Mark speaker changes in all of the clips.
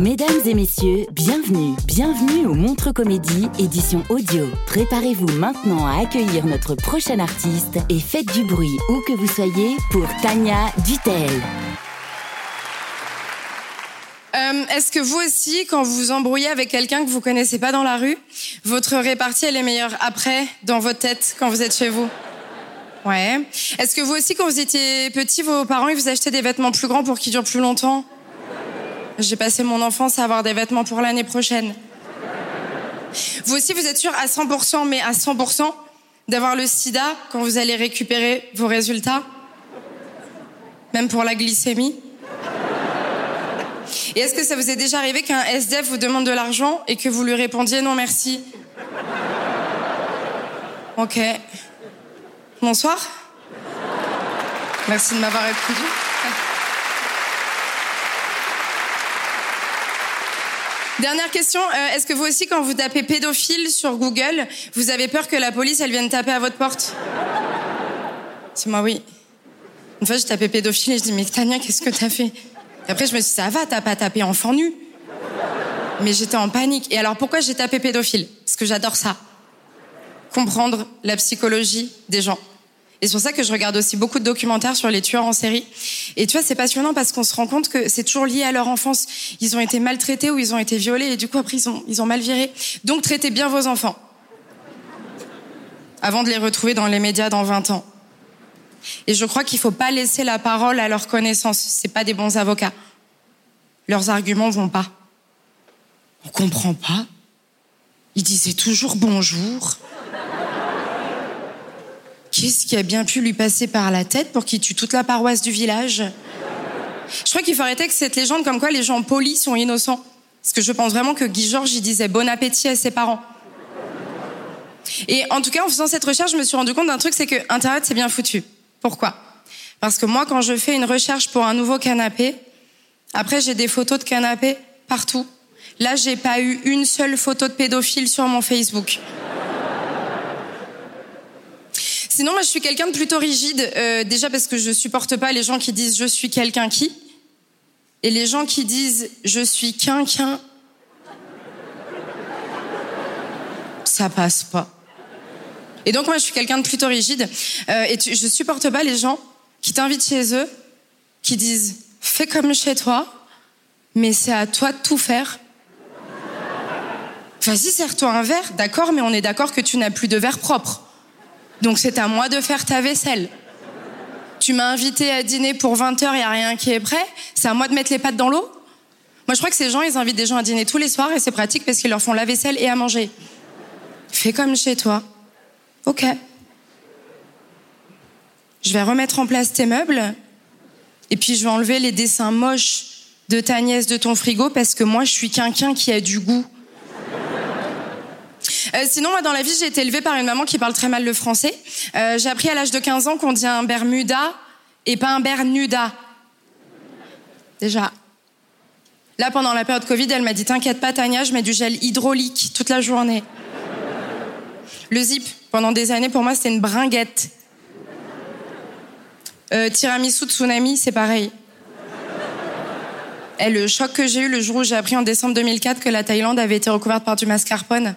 Speaker 1: Mesdames et messieurs, bienvenue, bienvenue au Montre Comédie, édition audio. Préparez-vous maintenant à accueillir notre prochain artiste et faites du bruit où que vous soyez pour Tania Dutel.
Speaker 2: Euh, Est-ce que vous aussi, quand vous vous embrouillez avec quelqu'un que vous connaissez pas dans la rue, votre répartie est meilleure après, dans votre tête, quand vous êtes chez vous? Ouais. Est-ce que vous aussi, quand vous étiez petit, vos parents vous achetaient des vêtements plus grands pour qu'ils durent plus longtemps? J'ai passé mon enfance à avoir des vêtements pour l'année prochaine. Vous aussi, vous êtes sûr à 100%, mais à 100%, d'avoir le sida quand vous allez récupérer vos résultats? Même pour la glycémie? Et est-ce que ça vous est déjà arrivé qu'un SDF vous demande de l'argent et que vous lui répondiez non merci? Ok. Bonsoir. Merci de m'avoir répondu. Dernière question, euh, est-ce que vous aussi, quand vous tapez pédophile sur Google, vous avez peur que la police, elle vienne taper à votre porte C'est moi, oui. Une fois, j'ai tapé pédophile et je dis, mais Tania, qu'est-ce que t'as fait Et Après, je me suis dit, ça va, t'as pas tapé enfant nu. Mais j'étais en panique. Et alors, pourquoi j'ai tapé pédophile? Parce que j'adore ça. Comprendre la psychologie des gens. Et c'est pour ça que je regarde aussi beaucoup de documentaires sur les tueurs en série. Et tu vois, c'est passionnant parce qu'on se rend compte que c'est toujours lié à leur enfance. Ils ont été maltraités ou ils ont été violés et du coup après ils ont, ils ont mal viré. Donc traitez bien vos enfants. Avant de les retrouver dans les médias dans 20 ans. Et je crois qu'il faut pas laisser la parole à leur connaissance. C'est pas des bons avocats. Leurs arguments vont pas. On comprend pas. Ils disaient toujours bonjour. Qu'est-ce qui a bien pu lui passer par la tête pour qu'il tue toute la paroisse du village? Je crois qu'il faut arrêter avec cette légende comme quoi les gens polis sont innocents. Parce que je pense vraiment que Guy Georges, il disait bon appétit à ses parents. Et en tout cas, en faisant cette recherche, je me suis rendu compte d'un truc, c'est que Internet, c'est bien foutu. Pourquoi? Parce que moi, quand je fais une recherche pour un nouveau canapé, après, j'ai des photos de canapé partout. Là, j'ai pas eu une seule photo de pédophile sur mon Facebook. Sinon, moi, je suis quelqu'un de plutôt rigide. euh, déjà parce que je supporte pas les gens qui disent je suis quelqu'un qui, et les gens qui disent je suis quelqu'un. Ça passe pas. Et donc moi, je suis quelqu'un de plutôt rigide. Euh, et tu- je supporte pas les gens qui t'invitent chez eux, qui disent fais comme chez toi, mais c'est à toi de tout faire. Vas-y, serre-toi un verre, d'accord, mais on est d'accord que tu n'as plus de verre propre. Donc c'est à moi de faire ta vaisselle. Tu m'as invité à dîner pour 20 heures, il n'y a rien qui est prêt. C'est à moi de mettre les pattes dans l'eau. Moi, je crois que ces gens, ils invitent des gens à dîner tous les soirs et c'est pratique parce qu'ils leur font la vaisselle et à manger. Fais comme chez toi. Ok. Je vais remettre en place tes meubles et puis je vais enlever les dessins moches de ta nièce de ton frigo parce que moi, je suis quelqu'un qui a du goût. Euh, sinon, moi, dans la vie, j'ai été élevée par une maman qui parle très mal le français. Euh, j'ai appris à l'âge de 15 ans qu'on dit un Bermuda et pas un Bernuda. Déjà. Là, pendant la période Covid, elle m'a dit T'inquiète pas, Tania, je mets du gel hydraulique toute la journée. Le zip, pendant des années, pour moi, c'était une bringuette. Euh, tiramisu tsunami, c'est pareil. Et le choc que j'ai eu le jour où j'ai appris en décembre 2004 que la Thaïlande avait été recouverte par du mascarpone.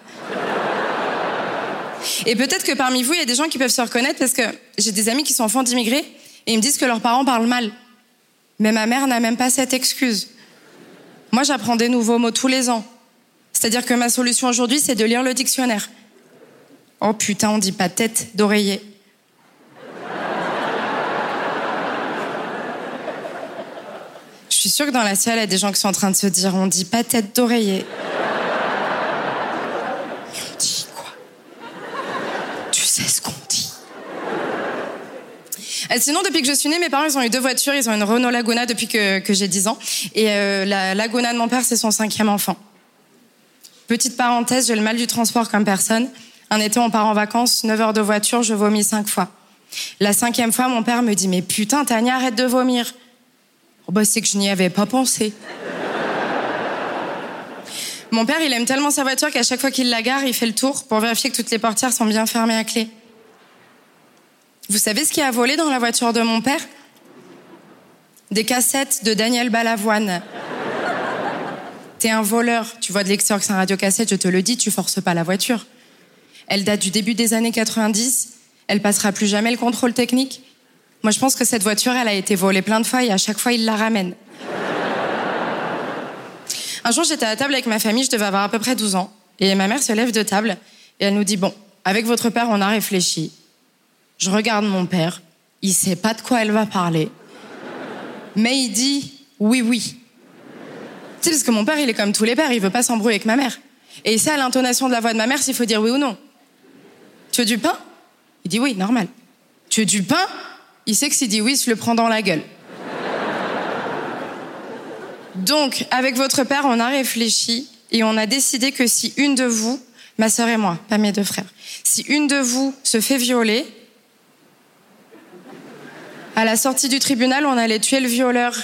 Speaker 2: Et peut-être que parmi vous, il y a des gens qui peuvent se reconnaître parce que j'ai des amis qui sont enfants d'immigrés et ils me disent que leurs parents parlent mal. Mais ma mère n'a même pas cette excuse. Moi, j'apprends des nouveaux mots tous les ans. C'est-à-dire que ma solution aujourd'hui, c'est de lire le dictionnaire. Oh putain, on dit pas tête d'oreiller. Je suis sûre que dans la salle, il y a des gens qui sont en train de se dire on dit pas tête d'oreiller. On dit quoi Sais ce qu'on dit. Euh, sinon, depuis que je suis née, mes parents ils ont eu deux voitures. Ils ont une Renault Laguna depuis que, que j'ai 10 ans. Et euh, la Laguna de mon père, c'est son cinquième enfant. Petite parenthèse, j'ai le mal du transport comme personne. Un été, on part en vacances, 9 heures de voiture, je vomis cinq fois. La cinquième fois, mon père me dit Mais putain, Tania, arrête de vomir. Oh bah, c'est que je n'y avais pas pensé. Mon père, il aime tellement sa voiture qu'à chaque fois qu'il la gare, il fait le tour pour vérifier que toutes les portières sont bien fermées à clé. Vous savez ce qui a volé dans la voiture de mon père? Des cassettes de Daniel Balavoine. T'es un voleur. Tu vois de c'est un radiocassette, je te le dis, tu forces pas la voiture. Elle date du début des années 90. Elle passera plus jamais le contrôle technique. Moi, je pense que cette voiture, elle a été volée plein de fois et à chaque fois, il la ramène. Un jour, j'étais à table avec ma famille, je devais avoir à peu près 12 ans. Et ma mère se lève de table et elle nous dit, bon, avec votre père, on a réfléchi. Je regarde mon père, il sait pas de quoi elle va parler. Mais il dit, oui, oui. Tu sais, parce que mon père, il est comme tous les pères, il veut pas s'embrouiller avec ma mère. Et il sait à l'intonation de la voix de ma mère s'il faut dire oui ou non. Tu veux du pain? Il dit oui, normal. Tu veux du pain? Il sait que s'il dit oui, je le prends dans la gueule. Donc, avec votre père, on a réfléchi et on a décidé que si une de vous, ma sœur et moi, pas mes deux frères, si une de vous se fait violer, à la sortie du tribunal, on allait tuer le violeur.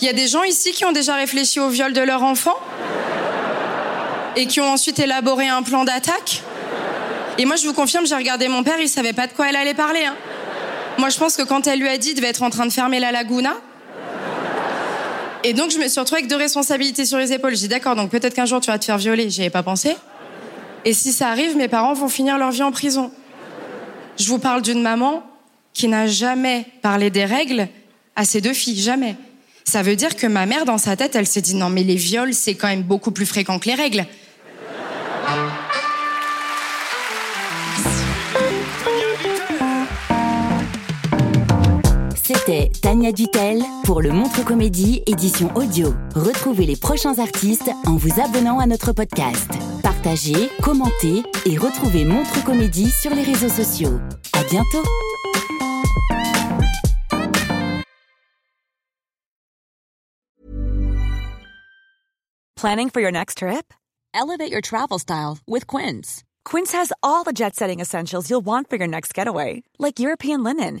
Speaker 2: Il y a des gens ici qui ont déjà réfléchi au viol de leur enfant et qui ont ensuite élaboré un plan d'attaque. Et moi, je vous confirme, j'ai regardé mon père, il savait pas de quoi elle allait parler. Hein. Moi, je pense que quand elle lui a dit, il devait être en train de fermer la laguna. Et donc, je me suis retrouvée avec deux responsabilités sur les épaules. J'ai dit, d'accord, donc peut-être qu'un jour tu vas te faire violer. J'y avais pas pensé. Et si ça arrive, mes parents vont finir leur vie en prison. Je vous parle d'une maman qui n'a jamais parlé des règles à ses deux filles, jamais. Ça veut dire que ma mère, dans sa tête, elle s'est dit non, mais les viols, c'est quand même beaucoup plus fréquent que les règles.
Speaker 1: C'était Tania Dutel pour le Montre Comédie édition audio. Retrouvez les prochains artistes en vous abonnant à notre podcast. Partagez, commentez et retrouvez Montre Comédie sur les réseaux sociaux. À bientôt.
Speaker 3: Planning for your next trip? Elevate your travel style with Quince. Quince has all the jet-setting essentials you'll want for your next getaway, like European linen